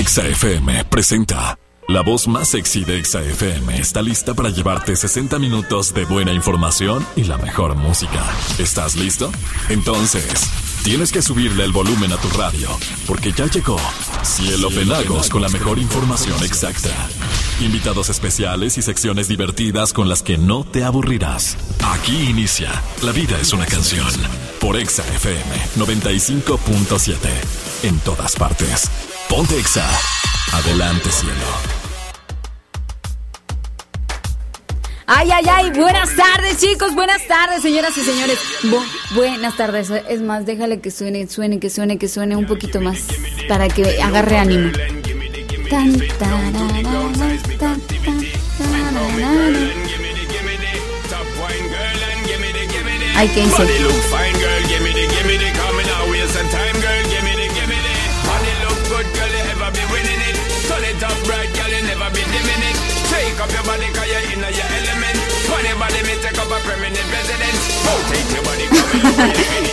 Exa FM presenta. La voz más sexy de Exa FM está lista para llevarte 60 minutos de buena información y la mejor música. ¿Estás listo? Entonces, tienes que subirle el volumen a tu radio, porque ya llegó Cielo Pelagos con la mejor información exacta. Invitados especiales y secciones divertidas con las que no te aburrirás. Aquí inicia La vida es una canción por Exa FM 95.7. En todas partes. Ponte Exa. Adelante, cielo. Ay, ay, ay, buenas tardes chicos, buenas tardes señoras y señores. buenas tardes, es más, déjale que suene, suene, que suene, que suene un poquito más para que agarre ánimo. Ay, ¿qué?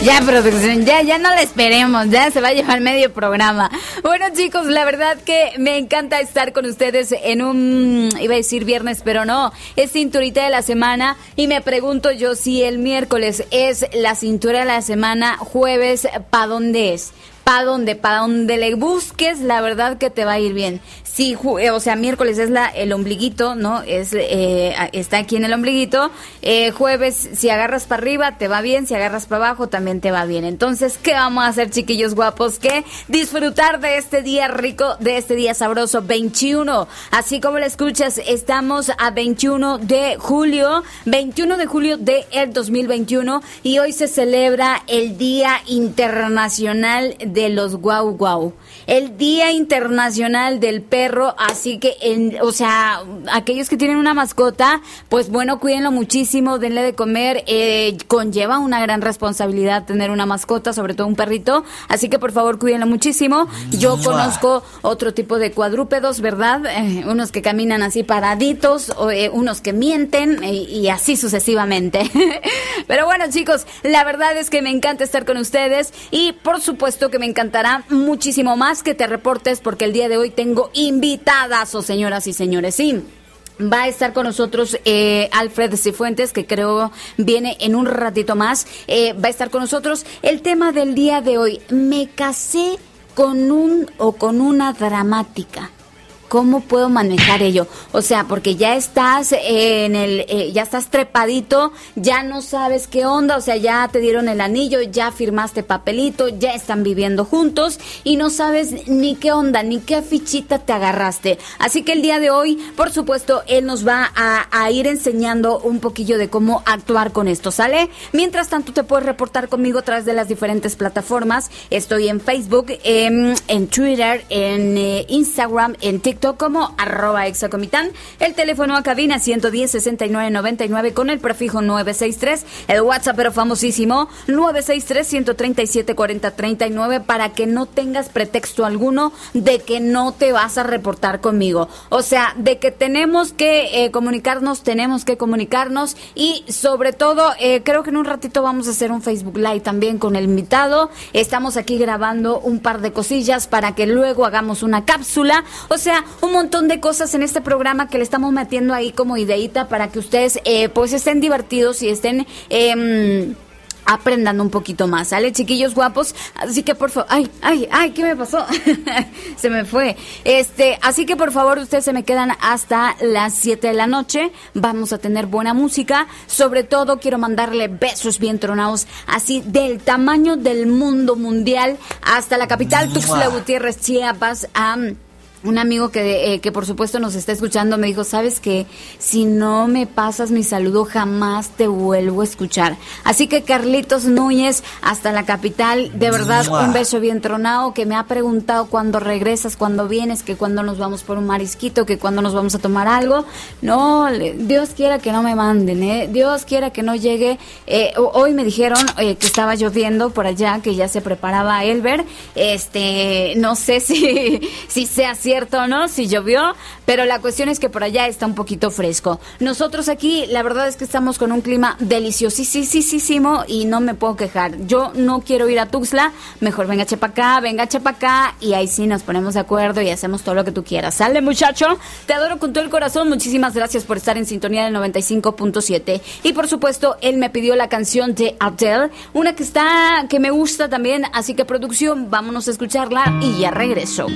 Ya, producción, ya, ya no la esperemos, ya se va a llevar medio programa. Bueno, chicos, la verdad que me encanta estar con ustedes en un, iba a decir viernes, pero no, es cinturita de la semana y me pregunto yo si el miércoles es la cintura de la semana, jueves, ¿para dónde es? para donde, para donde le busques, la verdad que te va a ir bien. Sí, eh, o sea, miércoles es la el ombliguito, ¿no? Es eh, está aquí en el ombliguito. Eh, jueves, si agarras para arriba, te va bien. Si agarras para abajo, también te va bien. Entonces, ¿qué vamos a hacer, chiquillos guapos? Que disfrutar de este día rico, de este día sabroso, 21. Así como lo escuchas, estamos a 21 de julio, 21 de julio de el 2021 y hoy se celebra el Día Internacional de los Guau Guau el Día Internacional del Perro, así que, en, o sea, aquellos que tienen una mascota, pues bueno, cuídenlo muchísimo, denle de comer, eh, conlleva una gran responsabilidad tener una mascota, sobre todo un perrito, así que por favor cuídenlo muchísimo. Yo conozco otro tipo de cuadrúpedos, ¿verdad? Eh, unos que caminan así paraditos, o, eh, unos que mienten y así sucesivamente. Pero bueno, chicos, la verdad es que me encanta estar con ustedes y por supuesto que me encantará muchísimo más que te reportes porque el día de hoy tengo invitadas, o señoras y señores. Sí. Va a estar con nosotros eh, Alfred Cifuentes, que creo viene en un ratito más. Eh, va a estar con nosotros. El tema del día de hoy, me casé con un o con una dramática. ¿Cómo puedo manejar ello? O sea, porque ya estás en el, eh, ya estás trepadito, ya no sabes qué onda, o sea, ya te dieron el anillo, ya firmaste papelito, ya están viviendo juntos y no sabes ni qué onda, ni qué fichita te agarraste. Así que el día de hoy, por supuesto, él nos va a, ir enseñando un poquillo de cómo actuar con esto, ¿sale? Mientras tanto, te puedes reportar conmigo a través de las diferentes plataformas. Estoy en Facebook, en, Twitter, en eh, Instagram, en TikTok como arroba exacomitán. El teléfono a cabina 110-6999 con el prefijo 963. El WhatsApp pero famosísimo 963-137-4039 para que no tengas pretexto alguno de que no te vas a reportar conmigo. O sea, de que tenemos que eh, comunicarnos, tenemos que comunicarnos y sobre todo eh, creo que en un ratito vamos a hacer un Facebook Live también con el invitado. Estamos aquí grabando un par de cosillas para que luego hagamos una cápsula. O sea, un montón de cosas en este programa que le estamos metiendo ahí como ideita para que ustedes eh, pues estén divertidos y estén... Eh, aprendan un poquito más, ¿sale, chiquillos guapos? Así que por favor, ay, ay, ay, ¿qué me pasó? se me fue. Este, así que por favor, ustedes se me quedan hasta las 7 de la noche. Vamos a tener buena música. Sobre todo, quiero mandarle besos bien tronados, así del tamaño del mundo mundial hasta la capital, Tuxtla Gutiérrez, Chiapas, a un amigo que, eh, que por supuesto nos está escuchando me dijo, sabes que si no me pasas mi saludo jamás te vuelvo a escuchar. Así que Carlitos Núñez, hasta la capital, de verdad un beso bien tronado que me ha preguntado cuándo regresas, cuándo vienes, que cuándo nos vamos por un marisquito, que cuándo nos vamos a tomar algo. No, Dios quiera que no me manden, ¿eh? Dios quiera que no llegue. Eh, hoy me dijeron eh, que estaba lloviendo por allá, que ya se preparaba Elber. Este, no sé si, si sea cierto cierto, ¿no? Si llovió, pero la cuestión es que por allá está un poquito fresco. Nosotros aquí, la verdad es que estamos con un clima deliciosísimo y no me puedo quejar. Yo no quiero ir a Tuxtla, mejor venga acá, venga acá y ahí sí nos ponemos de acuerdo y hacemos todo lo que tú quieras. Sale, muchacho, te adoro con todo el corazón. Muchísimas gracias por estar en sintonía del 95.7. Y por supuesto, él me pidió la canción de Adele, una que está que me gusta también, así que producción, vámonos a escucharla y ya regreso.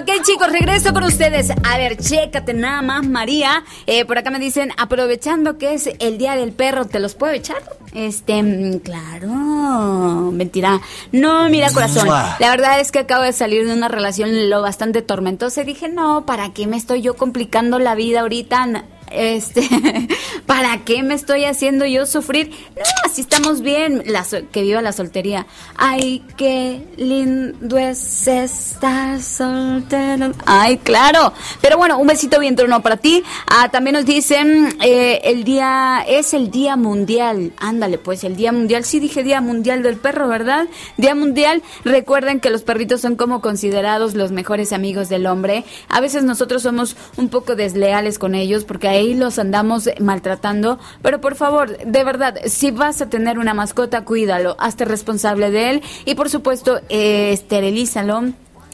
Ok, chicos, regreso con ustedes. A ver, chécate nada más, María. Eh, por acá me dicen, aprovechando que es el día del perro, ¿te los puedo echar? Este, mm, claro, mentira. No, mira, corazón. La verdad es que acabo de salir de una relación lo bastante tormentosa y dije, no, ¿para qué me estoy yo complicando la vida ahorita? Este, ¿para qué me estoy haciendo yo sufrir? No, así estamos bien, la, que viva la soltería. Ay, qué lindo es estar soltero. Ay, claro. Pero bueno, un besito bien trono para ti. Ah, también nos dicen, eh, el día, es el día mundial. Ándale, pues, el día mundial. Sí dije día mundial del perro, ¿verdad? Día mundial. Recuerden que los perritos son como considerados los mejores amigos del hombre. A veces nosotros somos un poco desleales con ellos porque hay ahí los andamos maltratando, pero por favor, de verdad, si vas a tener una mascota, cuídalo, hazte responsable de él y por supuesto, eh, esterilízalo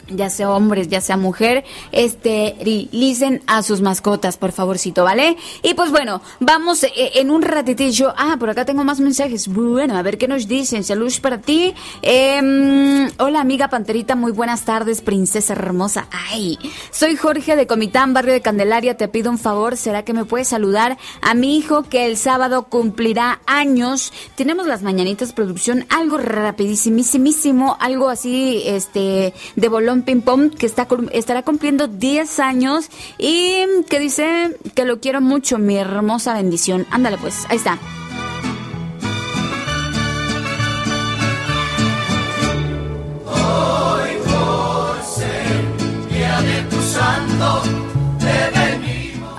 ya sea hombres, ya sea mujer, esterilicen a sus mascotas, por favorcito, ¿vale? Y pues bueno, vamos eh, en un ratitillo. Ah, por acá tengo más mensajes. Bueno, a ver qué nos dicen. Saludos para ti. Em, hola, amiga Panterita, muy buenas tardes, princesa hermosa. Ay, soy Jorge de Comitán, barrio de Candelaria. Te pido un favor, ¿será que me puedes saludar a mi hijo que el sábado cumplirá años? Tenemos las mañanitas producción, algo rapidísimísimo, algo así, este, de bolón Ping Pong, que está, estará cumpliendo 10 años y que dice que lo quiero mucho, mi hermosa bendición. Ándale pues, ahí está.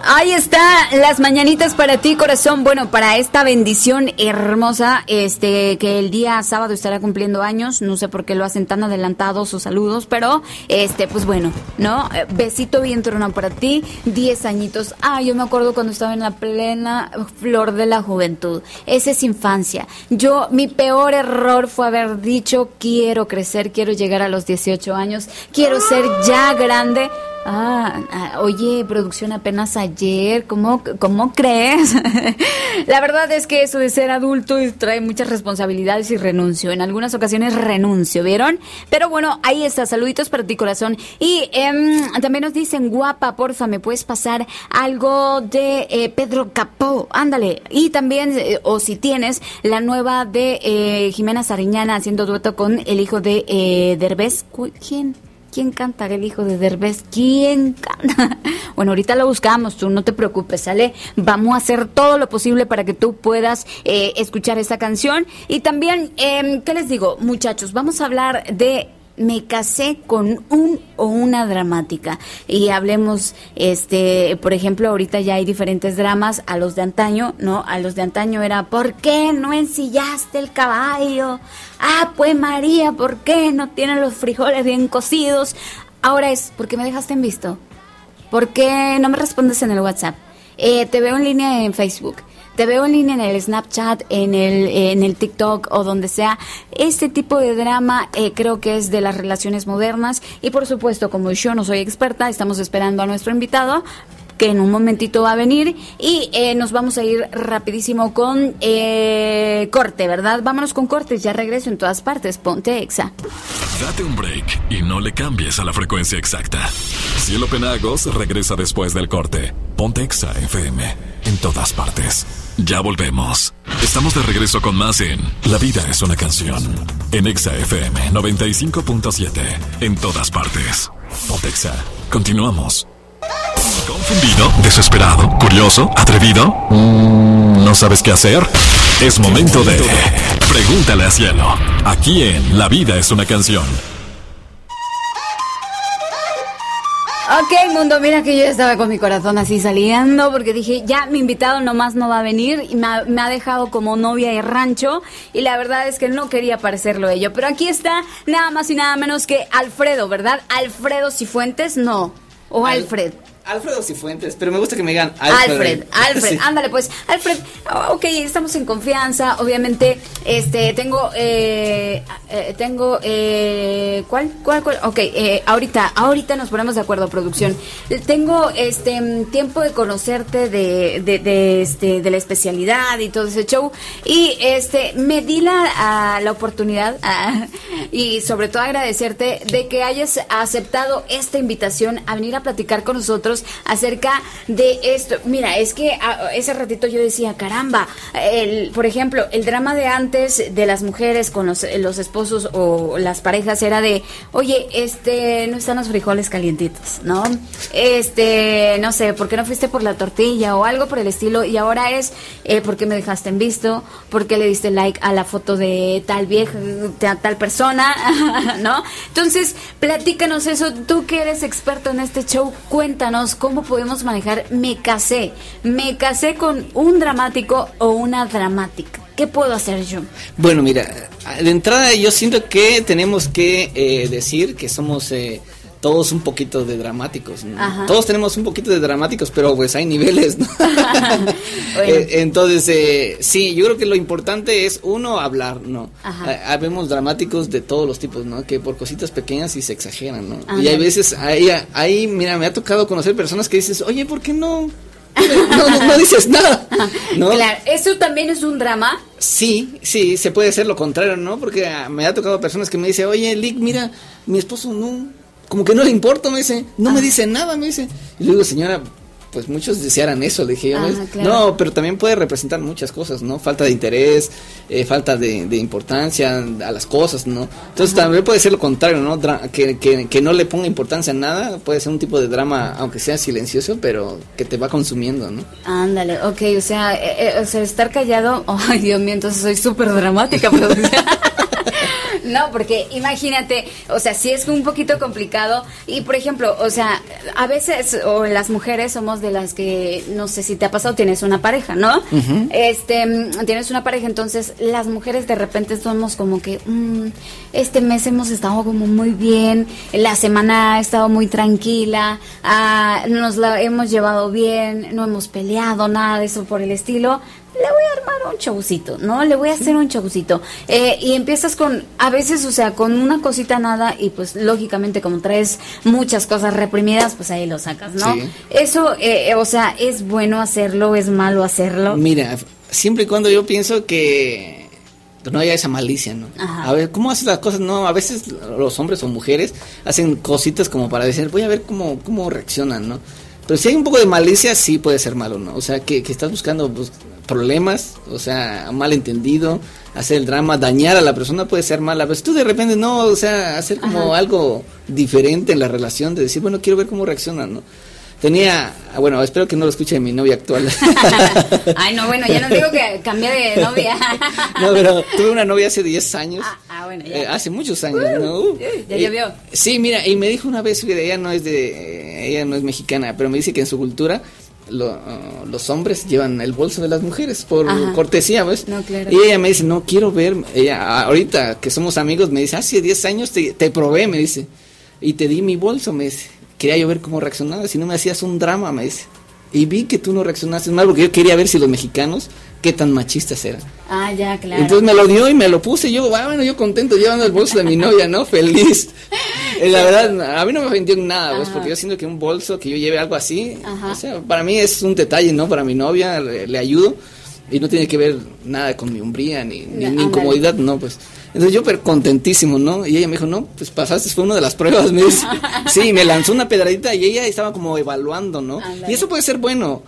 Ahí está, las mañanitas para ti, corazón. Bueno, para esta bendición hermosa, este, que el día sábado estará cumpliendo años. No sé por qué lo hacen tan adelantados sus saludos, pero, este, pues bueno, ¿no? Eh, besito bien trono para ti, diez añitos. Ah, yo me acuerdo cuando estaba en la plena flor de la juventud. Esa es infancia. Yo, mi peor error fue haber dicho, quiero crecer, quiero llegar a los 18 años, quiero ser ya grande. Ah, ah, oye, producción apenas ayer, ¿cómo, cómo crees? la verdad es que eso de ser adulto trae muchas responsabilidades y renuncio. En algunas ocasiones renuncio, ¿vieron? Pero bueno, ahí está, saluditos para ti corazón. Y em, también nos dicen, guapa, porfa, ¿me puedes pasar algo de eh, Pedro Capó? Ándale. Y también, eh, o si tienes, la nueva de eh, Jimena Sariñana haciendo dueto con el hijo de Derbez. ¿Quién? ¿Quién canta el hijo de Derbez? ¿Quién canta? Bueno, ahorita lo buscamos, tú no te preocupes, ¿sale? Vamos a hacer todo lo posible para que tú puedas eh, escuchar esta canción. Y también, eh, ¿qué les digo? Muchachos, vamos a hablar de me casé con un o una dramática y hablemos este por ejemplo ahorita ya hay diferentes dramas a los de antaño no a los de antaño era ¿por qué no ensillaste el caballo? ah pues María ¿por qué no tienen los frijoles bien cocidos? ahora es ¿por qué me dejaste en visto? ¿por qué no me respondes en el WhatsApp? Eh, te veo en línea en Facebook te veo en línea en el Snapchat, en el, en el TikTok o donde sea. Este tipo de drama eh, creo que es de las relaciones modernas y por supuesto, como yo no soy experta, estamos esperando a nuestro invitado que en un momentito va a venir y eh, nos vamos a ir rapidísimo con eh, corte, ¿verdad? Vámonos con cortes, ya regreso en todas partes, ponte exa. Date un break y no le cambies a la frecuencia exacta. Cielo Penagos regresa después del corte. Ponte exa FM en todas partes. Ya volvemos. Estamos de regreso con más en La vida es una canción. En Exa FM 95.7. En todas partes. Pontexa. Continuamos. ¿Confundido? ¿Desesperado? ¿Curioso? ¿Atrevido? Mm, ¿No sabes qué hacer? Es momento de Pregúntale a Cielo. Aquí en La vida es una canción. Ok, mundo, mira que yo estaba con mi corazón así saliendo porque dije, ya mi invitado nomás no va a venir y me ha, dejado como novia de rancho y la verdad es que no quería parecerlo ello. Pero aquí está nada más y nada menos que Alfredo, ¿verdad? Alfredo Cifuentes, no. O Alfred. Alfredo Cifuentes, pero me gusta que me digan Alfred. Alfred, Alfred, ándale pues. Alfred, oh, ok, estamos en confianza, obviamente, este, tengo, eh, eh tengo, eh, ¿cuál, cuál, cuál? Ok, eh, ahorita, ahorita nos ponemos de acuerdo, producción. Tengo, este, tiempo de conocerte de, de, de este, de la especialidad y todo ese show, y este, me di la, la oportunidad, y sobre todo agradecerte de que hayas aceptado esta invitación a venir a platicar con nosotros acerca de esto. Mira, es que ah, ese ratito yo decía, caramba, por ejemplo, el drama de antes de las mujeres con los, los esposos o las parejas era de, oye, este, no están los frijoles calientitos, ¿no? Este, no sé, ¿por qué no fuiste por la tortilla o algo por el estilo? Y ahora es, eh, ¿por qué me dejaste en visto? ¿Por qué le diste like a la foto de tal vieja, tal persona? ¿No? Entonces, platícanos eso, tú que eres experto en este show, cuéntanos cómo podemos manejar me casé. Me casé con un dramático o una dramática. ¿Qué puedo hacer yo? Bueno, mira, de entrada yo siento que tenemos que eh, decir que somos... Eh, todos un poquito de dramáticos. Todos tenemos un poquito de dramáticos, pero pues hay niveles. ¿no? Eh, entonces, eh, sí, yo creo que lo importante es uno hablar, ¿no? Habemos dramáticos de todos los tipos, ¿no? Que por cositas pequeñas y se exageran, ¿no? Y hay veces, ahí, ahí, mira, me ha tocado conocer personas que dices, oye, ¿por qué no? No, dices nada. ¿no? Claro, ¿eso también es un drama? Sí, sí, se puede ser lo contrario, ¿no? Porque ah, me ha tocado personas que me dicen, oye, Lick, mira, mi esposo no, como que no le importa, me dice, no me ah. dice nada, me dice. Y le digo, señora, pues muchos desearan eso, le dije yo, ah, no, pero también puede representar muchas cosas, ¿no? Falta de interés, eh, falta de, importancia a las cosas, ¿no? Entonces también puede ser lo contrario, ¿no? que, que, no le ponga importancia a nada, puede ser un tipo de drama, aunque sea silencioso, pero que te va consumiendo, ¿no? Ándale, ok, o sea, eh, eh, o sea, estar callado, ay Dios mío, entonces soy súper dramática, pero... No, porque imagínate, o sea, sí es un poquito complicado. Y por ejemplo, o sea, a veces, o las mujeres somos de las que, no sé si te ha pasado, tienes una pareja, ¿no? Este, tienes una pareja, entonces las mujeres de repente somos como que, mm, este mes hemos estado como muy bien, la semana ha estado muy tranquila, ah, nos la hemos llevado bien, no hemos peleado, nada de eso por el estilo le voy a armar un chaucito, ¿no? Le voy a hacer un chaucito. Eh, y empiezas con, a veces, o sea, con una cosita nada y pues lógicamente como traes muchas cosas reprimidas, pues ahí lo sacas, ¿no? Eso, eh, o sea, ¿es bueno hacerlo? ¿Es malo hacerlo? Mira, siempre y cuando yo pienso que no haya esa malicia, ¿no? A ver, ¿cómo haces las cosas? No, a veces los hombres o mujeres hacen cositas como para decir, voy a ver cómo, cómo reaccionan, ¿no? Pero si hay un poco de malicia, sí puede ser malo, ¿no? O sea, que, que estás buscando pues, problemas, o sea, malentendido, hacer el drama, dañar a la persona puede ser mala, pero tú de repente no, o sea, hacer como algo diferente en la relación, de decir, bueno, quiero ver cómo reacciona, ¿no? Tenía, bueno, espero que no lo escuche mi novia actual. Ay, no, bueno, ya no digo que cambié de novia. no, pero tuve una novia hace 10 años. Ah, ah bueno, ya. Eh, hace muchos años, ¿no? Uh, ya llovió. Sí, mira, y me dijo una vez, ella no es de, ella no es mexicana, pero me dice que en su cultura los hombres llevan el bolso de las mujeres por cortesía, ¿ves? Y ella me dice, no quiero ver, ella ahorita que somos amigos me dice, hace 10 años te, te probé, me dice, y te di mi bolso, me dice, quería yo ver cómo reaccionabas, si no me hacías un drama, me dice. Y vi que tú no reaccionaste mal porque yo quería ver si los mexicanos qué tan machistas eran. Ah, ya, claro. Entonces me lo dio y me lo puse. Y yo, ah, bueno, yo contento llevando el bolso de mi novia, ¿no? Feliz. la verdad, a mí no me ofendió nada, pues, porque yo siento que un bolso, que yo lleve algo así, o sea, para mí es un detalle, ¿no? Para mi novia, le, ayudo. Y no tiene que ver nada con mi umbría ni, ni, incomodidad, no, pues. Entonces yo pero contentísimo, ¿no? Y ella me dijo, no, pues pasaste, fue una de las pruebas, me dice. sí, me lanzó una pedradita y ella estaba como evaluando, ¿no? Y eso puede ser bueno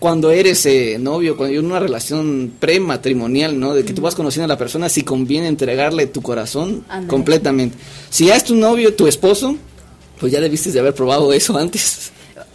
cuando eres eh, novio, cuando hay una relación prematrimonial, ¿no? De que tú vas conociendo a la persona, si conviene entregarle tu corazón completamente. Si ya es tu novio, tu esposo, pues ya debiste de haber probado eso antes.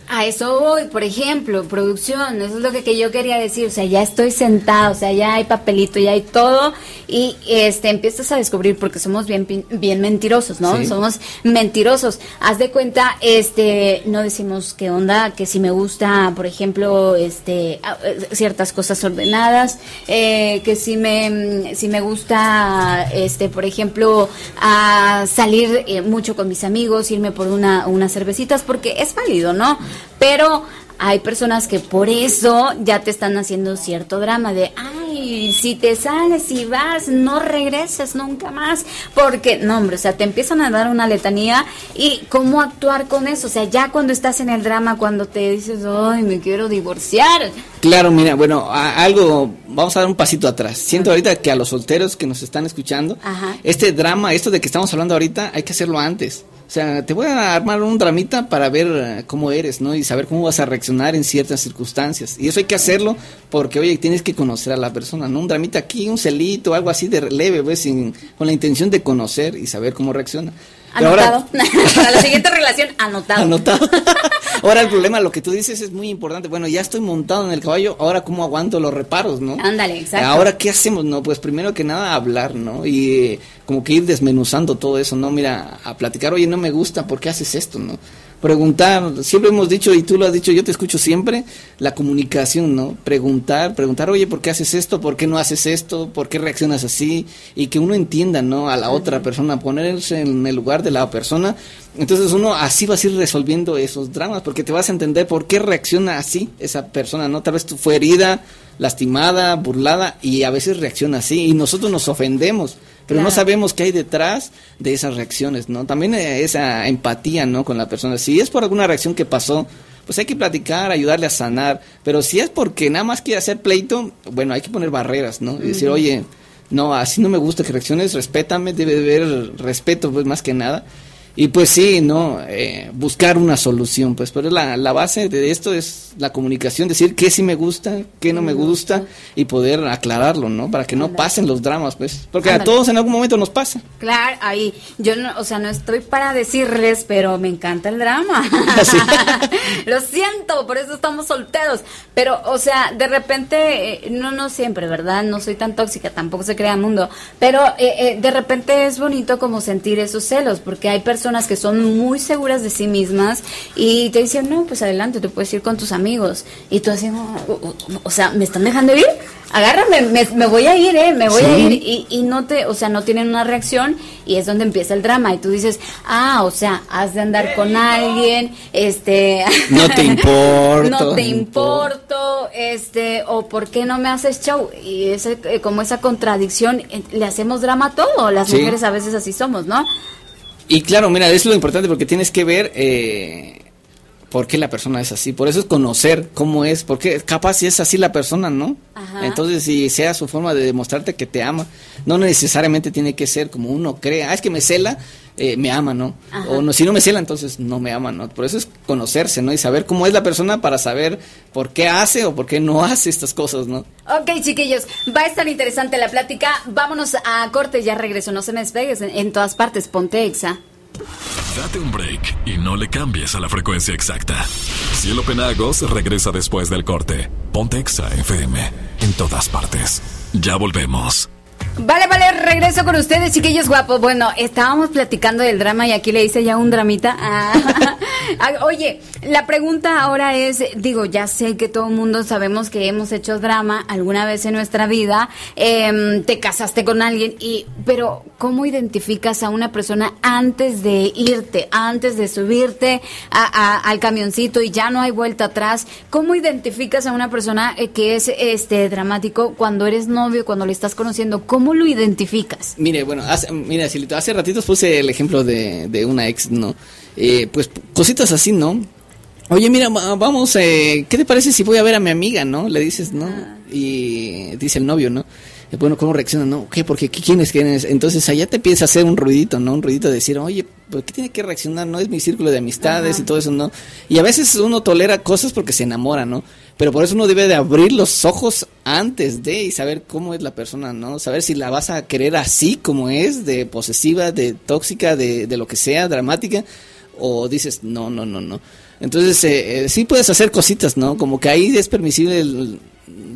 A eso voy, por ejemplo, producción, eso es lo que, yo quería decir, o sea, ya estoy sentado, o sea, ya hay papelito, ya hay todo, y este empiezas a descubrir, porque somos bien, bien mentirosos, ¿no? Somos mentirosos. Haz de cuenta, este, no decimos qué onda, que si me gusta, por ejemplo, este, eh, ciertas cosas ordenadas, eh, que si me, si me gusta, este, por ejemplo, a salir eh, mucho con mis amigos, irme por una, unas cervecitas, porque es válido, ¿no? Pero hay personas que por eso ya te están haciendo cierto drama de, ay, si te sales y vas, no regreses nunca más, porque, no, hombre, o sea, te empiezan a dar una letanía y cómo actuar con eso, o sea, ya cuando estás en el drama, cuando te dices, ay, me quiero divorciar. Claro, mira, bueno, algo, vamos a dar un pasito atrás. Siento ahorita que a los solteros que nos están escuchando, este drama, esto de que estamos hablando ahorita, hay que hacerlo antes. O sea, te voy a armar un dramita para ver eh, cómo eres, ¿no? Y saber cómo vas a reaccionar en ciertas circunstancias. Y eso hay que hacerlo porque, oye, tienes que conocer a la persona, ¿no? Un dramita aquí, un celito, algo así de leve, pues, sin, con la intención de conocer y saber cómo reacciona. Anotado. Para la siguiente relación, anotado. Anotado. ahora el problema, lo que tú dices es muy importante. Bueno, ya estoy montado en el caballo, ahora cómo aguanto los reparos, ¿no? Ándale, exacto. Ahora, ¿qué hacemos? No, pues primero que nada hablar, ¿no? Y eh, como que ir desmenuzando todo eso, ¿no? Mira, a platicar, oye, no me gusta, ¿por qué haces esto, no? Preguntar, siempre hemos dicho, y tú lo has dicho, yo te escucho siempre, la comunicación, ¿no? Preguntar, preguntar, oye, ¿por qué haces esto? ¿Por qué no haces esto? ¿Por qué reaccionas así? Y que uno entienda, ¿no? A la otra persona, ponerse en el lugar de la persona. Entonces uno así vas a ir resolviendo esos dramas, porque te vas a entender por qué reacciona así esa persona, ¿no? Tal vez tú fue herida, lastimada, burlada, y a veces reacciona así, y nosotros nos ofendemos pero no sabemos qué hay detrás de esas reacciones, ¿no? También eh, esa empatía, ¿no? Con la persona. Si es por alguna reacción que pasó, pues hay que platicar, ayudarle a sanar, pero si es porque nada más quiere hacer pleito, bueno, hay que poner barreras, ¿no? Y decir, oye, no, así no me gusta que reacciones, respétame, debe haber respeto, pues más que nada. Y pues sí, ¿no? Eh, buscar una solución, pues, pero la, la base de esto es la comunicación, decir qué sí me gusta, qué no me gusta y poder aclararlo, ¿no? Para que no pasen los dramas, pues, porque a todos en algún momento nos pasa. Claro, ahí, yo, no, o sea, no estoy para decirles, pero me encanta el drama. Lo siento, por eso estamos solteros. Pero, o sea, de repente, eh, no, no siempre, ¿verdad? No soy tan tóxica, tampoco se crea mundo, pero eh, de repente es bonito como sentir esos celos, porque hay personas personas que son muy seguras de sí mismas y te dicen, no, pues adelante, te puedes ir con tus amigos. Y tú así, o, sea, ¿me están dejando ir? Agárrame, me, voy a ir, ¿eh? Me voy a ir. Y, y, no te, o sea, no tienen una reacción y es donde empieza el drama. Y tú dices, ah, o sea, has de andar con alguien, este... No te importo. no te importo, este, o ¿por qué no me haces show? Y ese, eh, como esa contradicción, eh, le hacemos drama a todo. Las mujeres a veces así somos, ¿no? Y claro, mira, eso es lo importante porque tienes que ver eh, por qué la persona es así. Por eso es conocer cómo es, porque capaz si es así la persona, ¿no? Entonces, si sea su forma de demostrarte que te ama, no necesariamente tiene que ser como uno cree, ah, es que me cela, eh, me ama, ¿no? O no, si no me cela, entonces no me ama, ¿no? Por eso es conocerse, ¿no? Y saber cómo es la persona para saber por qué hace o por qué no hace estas cosas, ¿no? Ok, chiquillos, va a estar interesante la plática. Vámonos a corte, ya regreso, no se me despegues en, en todas partes, ponte exa. Date un break y no le cambies a la frecuencia exacta. Cielo Penagos regresa después del corte. Ponte Exa FM en todas partes. Ya volvemos. Vale, vale, regreso con ustedes, chiquillos guapos. Bueno, estábamos platicando del drama y aquí le hice ya un dramita. Ah, oye, la pregunta ahora es, digo, ya sé que todo el mundo sabemos que hemos hecho drama alguna vez en nuestra vida, em, te casaste con alguien, y, pero ¿cómo identificas a una persona antes de irte, antes de subirte al camioncito y ya no hay vuelta atrás? ¿Cómo identificas a una persona eh, que es este dramático cuando eres novio, cuando le estás conociendo? ¿Cómo lo identificas? Mire, bueno, hace, mira, hace ratitos puse el ejemplo de, de una ex, ¿no? Eh, pues cositas así, ¿no? Oye, mira, vamos, eh, ¿qué te parece si voy a ver a mi amiga, no? Le dices, ¿no? Ah. Y dice el novio, ¿no? Eh, bueno, ¿cómo reacciona? No, ¿qué? Porque ¿quién es? ¿Quién es? Entonces allá te empieza a hacer un ruidito, ¿no? Un ruidito de decir, oye, ¿por qué tiene que reaccionar? No es mi círculo de amistades y todo eso, ¿no? Y a veces uno tolera cosas porque se enamora, ¿no? Pero por eso uno debe de abrir los ojos antes de y saber cómo es la persona, ¿no? Saber si la vas a querer así como es, de posesiva, de tóxica, de, de lo que sea, dramática o dices, no, no, no, no. Entonces, eh, sí puedes hacer cositas, ¿no? Como que ahí es permisible el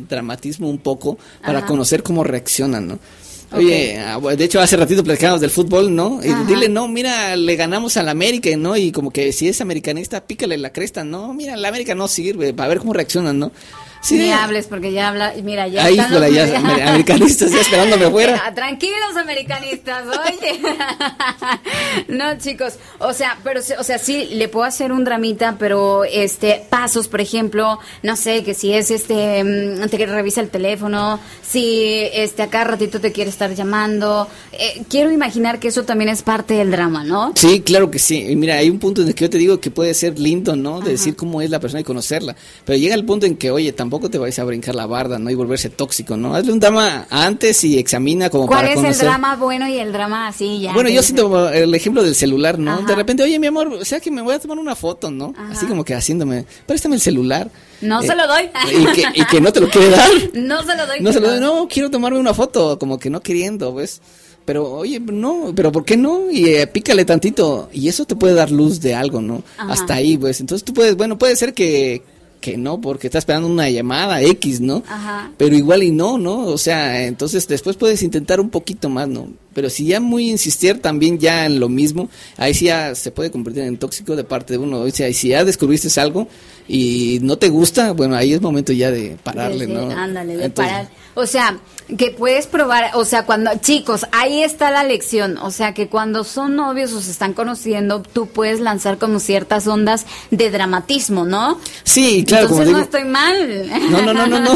dramatismo un poco para conocer cómo reaccionan, ¿no? Oye, ah, de hecho hace ratito platicamos del fútbol, ¿no? Y dile, no, mira, le ganamos al América, ¿no? Y como que si es americanista, pícale la cresta, no, mira, la América no sirve, para ver cómo reaccionan, ¿no? Sí. Ni hables porque ya habla, mira, ya Ahí, están los... ya, americanistas ya esperándome afuera. Tranquilos americanistas, oye. no, chicos, o sea, pero o sea, sí le puedo hacer un dramita, pero este pasos, por ejemplo, no sé, que si es este mm, te revisa el teléfono, si este acá ratito te quiere estar llamando, eh, quiero imaginar que eso también es parte del drama, ¿no? Sí, claro que sí. Y mira, hay un punto en el que yo te digo que puede ser lindo, ¿no? De decir cómo es la persona y conocerla, pero llega el punto en que, oye, también tampoco te vais a brincar la barda, ¿no? Y volverse tóxico, ¿no? Hazle un drama antes y examina como para conocer. ¿Cuál es el drama bueno y el drama así ya? Bueno, yo siento el ejemplo del celular, ¿no? De repente, oye, mi amor, o sea que me voy a tomar una foto, ¿no? Así como que haciéndome, préstame el celular. No se lo doy. Y que, no te lo quiere dar. no se lo doy. No se lo doy, no, quiero tomarme una foto, como que no queriendo, ¿ves? pero oye, no, pero ¿por qué no? Y eh, pícale tantito y eso te puede dar luz de algo, ¿no? Hasta ahí, pues. Entonces tú puedes, bueno, puede ser que que no, porque está esperando una llamada X, ¿no? Ajá. Pero igual y no, ¿no? O sea, entonces después puedes intentar un poquito más, ¿no? Pero si ya muy insistir también ya en lo mismo, ahí sí ya se puede convertir en tóxico de parte de uno. O sea, si ya descubriste algo y no te gusta, bueno, ahí es momento ya de pararle, ¿no? Ándale, de parar. O sea, que puedes probar, o sea, cuando, chicos, ahí está la lección, o sea, que cuando son novios o se están conociendo, tú puedes lanzar como ciertas ondas de dramatismo, ¿no? Sí, claro. Entonces no estoy mal. No, no, no, no, no.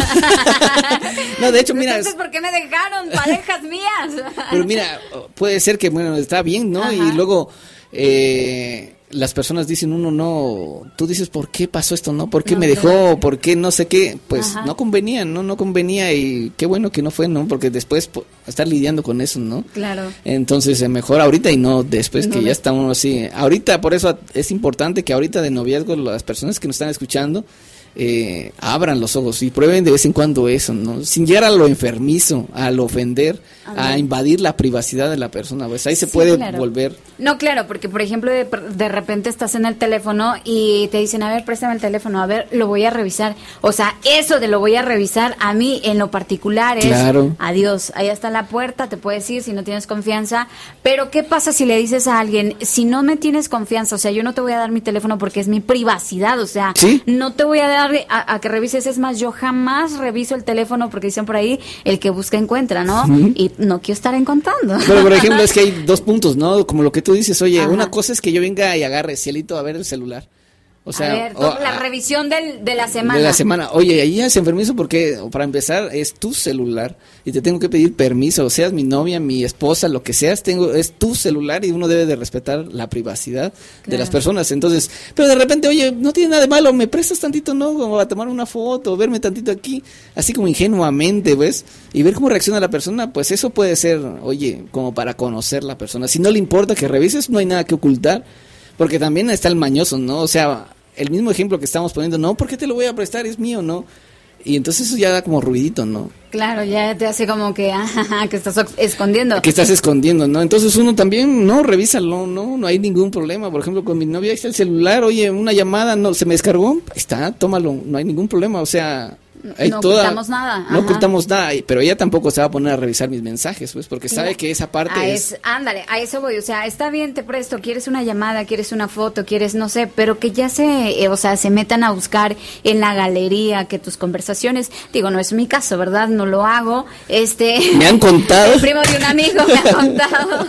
no, de hecho, mira. Entonces, ¿por qué me dejaron parejas mías? Pero mira, puede ser que, bueno, está bien, ¿no? Y luego, eh, las personas dicen uno no, tú dices por qué pasó esto, no, por qué me dejó, por qué no sé qué, pues no convenía, no, no convenía y qué bueno que no fue, no, porque después estar lidiando con eso, ¿no? Claro. Entonces eh, mejor ahorita y no después que ya está uno así. Ahorita por eso es importante que ahorita de noviazgo las personas que nos están escuchando eh, abran los ojos y prueben de vez en cuando eso, ¿no? Sin llegar a lo enfermizo, al ofender, a, invadir la privacidad de la persona, pues ahí se puede volver. No, claro, porque por ejemplo de, de, repente estás en el teléfono y te dicen, a ver, préstame el teléfono, a ver, lo voy a revisar. O sea, eso de lo voy a revisar, a mí en lo particular es, claro. adiós, ahí está la puerta, te puedes ir si no tienes confianza, pero ¿qué pasa si le dices a alguien, si no me tienes confianza, o sea, yo no te voy a dar mi teléfono porque es mi privacidad, o sea, no te voy a dar a, que revises. Es más, yo jamás reviso el teléfono porque dicen por ahí, el que busca encuentra, ¿no? Y no quiero estar encontrando. Pero, por ejemplo, es que hay dos puntos, ¿no? Como lo que tú dices, oye, una cosa es que yo venga y agarre cielito a ver el celular. O sea, a ver, la revisión del, de la semana. De la semana. Oye, ahí es enfermizo porque, para empezar, es tu celular y te tengo que pedir permiso. Seas mi novia, mi esposa, lo que seas, tengo es tu celular y uno debe de respetar la privacidad de las personas. Entonces, pero de repente, oye, no tiene nada de malo, me prestas tantito, ¿no? Como a tomar una foto, verme tantito aquí, así como ingenuamente, ¿ves? Y ver cómo reacciona la persona, pues eso puede ser, oye, como para conocer la persona. Si no le importa que revises, no hay nada que ocultar. Porque también está el mañoso, ¿no? O sea, el mismo ejemplo que estamos poniendo, no, ¿por qué te lo voy a prestar? Es mío, ¿no? Y entonces eso ya da como ruidito, ¿no? Claro, ya te hace como que, que estás escondiendo. Que estás escondiendo, ¿no? Entonces uno también, no, revísalo, no, no hay ningún problema. Por ejemplo, con mi novia, ahí está el celular, oye, una llamada, no, se me descargó, está, tómalo, no hay ningún problema. O sea, no ocultamos nada. No ocultamos nada, pero ella tampoco se va a poner a revisar mis mensajes, pues, porque sabe que esa parte es, Ándale, a eso voy, o sea, está bien, te presto, quieres una llamada, quieres una foto, quieres, no sé, pero que ya se, eh, o sea, se metan a buscar en la galería, que tus conversaciones, digo, no es mi caso, ¿verdad? No lo hago, este... Me han contado. El primo de un amigo me ha contado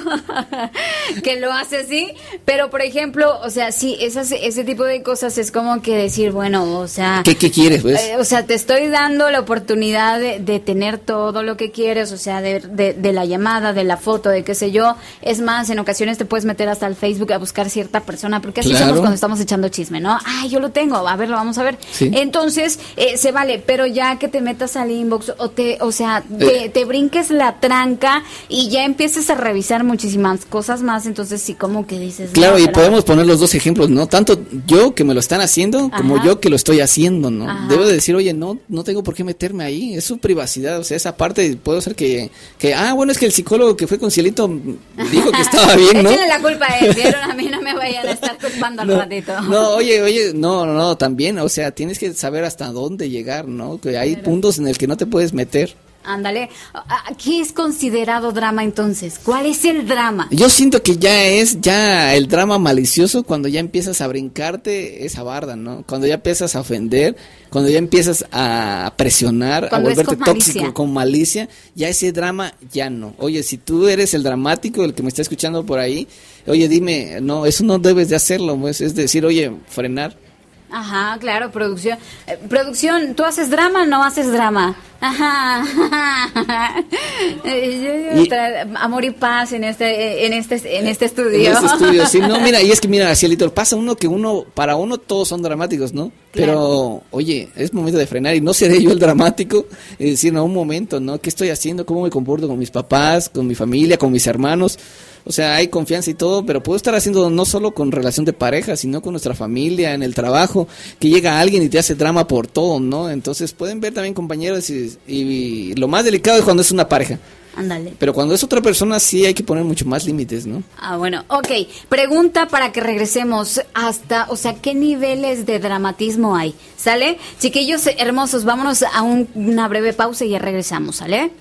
que lo hace así, pero, por ejemplo, o sea, sí, esas, ese tipo de cosas es como que decir, bueno, o sea... ¿Qué, qué quieres, pues? Eh, o sea, te estoy dando la oportunidad de, tener todo lo que quieres, o sea, de, de, la llamada, de la foto, de qué sé yo. Es más, en ocasiones te puedes meter hasta el Facebook a buscar cierta persona, porque así somos cuando estamos echando chisme, ¿no? Ay, yo lo tengo, a ver, lo vamos a ver. Entonces, eh, se vale, pero ya que te metas al inbox o te, o sea, te, eh. brinques la tranca y ya empieces a revisar muchísimas cosas más, entonces sí, como que dices. Claro, y podemos poner los dos ejemplos, ¿no? Tanto yo que me lo están haciendo como yo que lo estoy haciendo, ¿no? Debo de decir, oye, no, no tengo por qué meterme ahí, es su privacidad, o sea, esa parte puedo ser que, que ah, bueno, es que el psicólogo que fue con Cielito dijo que estaba bien, ¿no? Échenle la culpa a él, ¿vieron? A mí no me vayan a estar raspando al ratito. No, oye, oye, no, no, también, o sea, tienes que saber hasta dónde llegar, ¿no? Que hay puntos en el que no te puedes meter. Ándale. ¿Qué es considerado drama entonces? ¿Cuál es el drama? Yo siento que ya es ya el drama malicioso cuando ya empiezas a brincarte esa barda, ¿no? Cuando ya empiezas a ofender, cuando ya empiezas a presionar, a volverte tóxico con malicia, ya ese drama ya no. Oye, si tú eres el dramático, el que me está escuchando por ahí, oye, dime, no, eso no debes de hacerlo, pues, es decir, oye, frenar Ajá, claro, producción. Eh, producción, ¿tú haces drama o no haces drama? Ajá. amor y paz en este en este en este estudio. En este estudio, sí, no, mira, y es que mira, Cielito, pasa uno que uno para uno todos son dramáticos, ¿no? Pero, oye, es momento de frenar y no seré yo el dramático, es decir, no, un momento, ¿no? ¿Qué estoy haciendo? ¿Cómo me comporto con mis papás, con mi familia, con mis hermanos? O sea, hay confianza y todo, pero puedo estar haciendo no solo con relación de pareja, sino con nuestra familia, en el trabajo, que llega alguien y te hace drama por todo, ¿no? Entonces pueden ver también compañeros y, lo más delicado es cuando es una pareja. Ándale. Pero cuando es otra persona sí hay que poner mucho más límites, ¿no? Ah, bueno, ok. Pregunta para que regresemos hasta, o sea, ¿qué niveles de dramatismo hay? ¿Sale? Chiquillos hermosos, vámonos a una breve pausa y ya regresamos, ¿sale?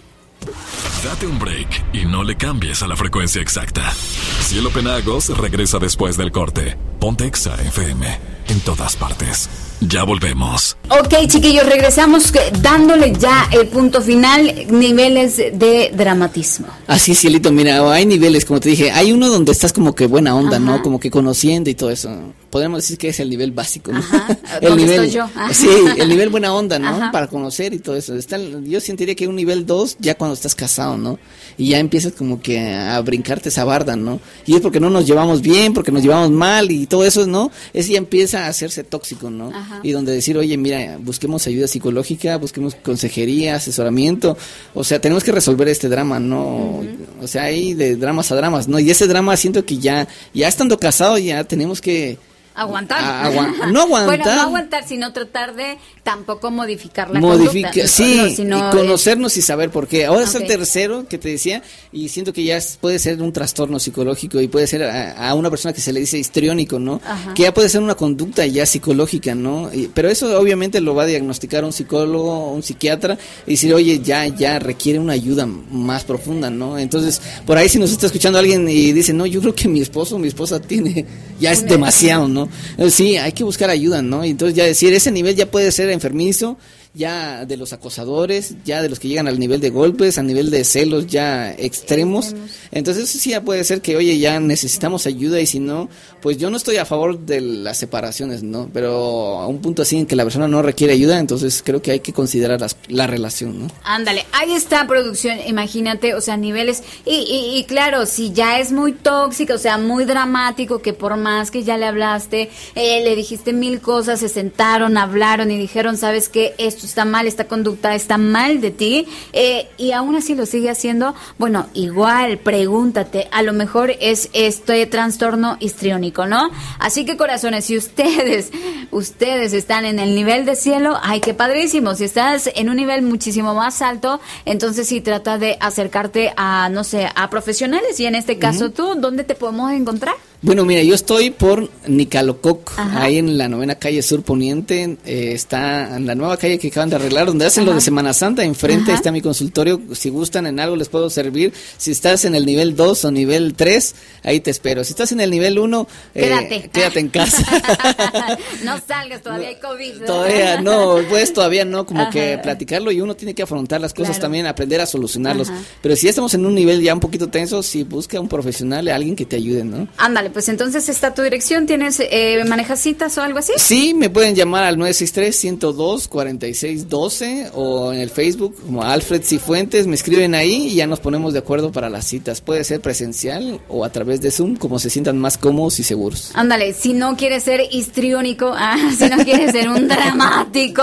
Date un break y no le cambies a la frecuencia exacta. Cielo Penagos regresa después del corte. Ponte Exa FM en todas partes. Ya volvemos. Ok, chiquillos, regresamos dándole ya el punto final, niveles de dramatismo. Así, cielito, mira, hay niveles, como te dije, hay uno donde estás como que buena onda, ¿no? Como que conociendo y todo eso. Podemos decir que es el nivel básico, ¿no? el nivel, yo. Sí, el nivel buena onda, ¿no? Para conocer y todo eso. Está, yo sentiría que un nivel 2 ya cuando estás casado, ¿no? Y ya empiezas como que a brincarte esa barda, ¿no? Y es porque no nos llevamos bien, porque nos llevamos mal y todo eso, ¿no? Ese ya empieza a hacerse tóxico, ¿no? Y donde decir, oye, mira, busquemos ayuda psicológica, busquemos consejería, asesoramiento, o sea, tenemos que resolver este drama, ¿no? O sea, hay de dramas a dramas, ¿no? Y ese drama siento que ya, ya estando casado, ya tenemos que Aguantar. no aguantar. Bueno, no aguantar, sino tratar de tampoco modificar la Modifica, Sí, y conocernos y saber por qué. Ahora es el tercero que te decía, y siento que ya puede ser un trastorno psicológico y puede ser a, una persona que se le dice histriónico, ¿no? Que ya puede ser una conducta ya psicológica, ¿no? pero eso obviamente lo va a diagnosticar un psicólogo, un psiquiatra, y decir, oye, ya, ya requiere una ayuda más profunda, ¿no? Entonces, por ahí si nos está escuchando alguien y dice, no, yo creo que mi esposo, mi esposa tiene, ya es demasiado, ¿no? Sí, hay que buscar ayuda, ¿no? Entonces ya decir, ese nivel ya puede ser enfermizo, ya de los acosadores, ya de los que llegan al nivel de golpes, a nivel de celos ya extremos. Entonces sí ya puede ser que, oye, ya necesitamos ayuda y si no, pues yo no estoy a favor de las separaciones, ¿no? Pero a un punto así en que la persona no requiere ayuda, entonces creo que hay que considerar la relación, ¿no? Ándale, ahí está producción, imagínate, o sea, niveles, y, y, claro, si ya es muy tóxico, o sea, muy dramático, que por más que ya le hablaste, eh, le dijiste mil cosas, se sentaron, hablaron y dijeron, ¿sabes qué? Esto está mal, esta conducta está mal de ti, eh, y aún así lo sigue haciendo, bueno, igual, pregúntate, a lo mejor es este trastorno histriónico, ¿no? Así que corazones, si ustedes, ustedes están en el nivel de cielo, ay, qué padrísimo, si estás en un nivel muchísimo más alto, entonces sí trata de acercarte a, no sé, a profesionales, y en este caso tú, ¿dónde te podemos encontrar? Bueno, mira, yo estoy por Nicalococ, ahí en la novena calle sur poniente, eh, está en la nueva calle que acaban de arreglar, donde hacen lo de Semana Santa, enfrente está mi consultorio, si gustan en algo les puedo servir, si estás en el nivel 2 o nivel 3, ahí te espero, si estás en el nivel 1, eh, quédate. en casa. no salgas, todavía hay COVID. Todavía no, pues todavía no, como que platicarlo y uno tiene que afrontar las cosas también, aprender a solucionarlos, pero si estamos en un nivel ya un poquito tenso, si busca un profesional, alguien que te ayude, ¿no? Ándale, pues entonces está tu dirección, ¿tienes, eh, manejas citas o algo así? Sí, me pueden llamar al 963-102-4612 o en el Facebook como Alfred Cifuentes, me escriben ahí y ya nos ponemos de acuerdo para las citas. Puede ser presencial o a través de Zoom, como se sientan más cómodos y seguros. Ándale, si no quieres ser histriónico, ah, si no quieres ser un dramático,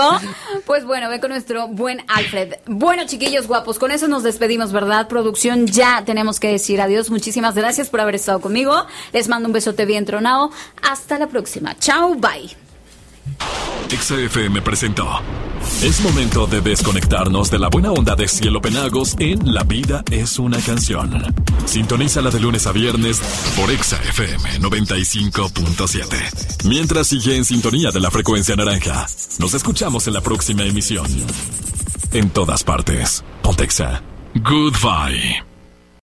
pues bueno, ve con nuestro buen Alfred. Bueno, chiquillos guapos, con eso nos despedimos, ¿verdad? Producción, ya tenemos que decir adiós. Muchísimas gracias por haber estado conmigo. Les mando un besote bien tronado. Hasta la próxima. Chao, bye. XFM presentó Es momento de desconectarnos de la buena onda de Cielo Penagos en La vida es una canción. Sintonízala de lunes a viernes por Exa FM 95.7. Mientras sigue en sintonía de la frecuencia naranja, nos escuchamos en la próxima emisión. En todas partes, Pontexa. Goodbye.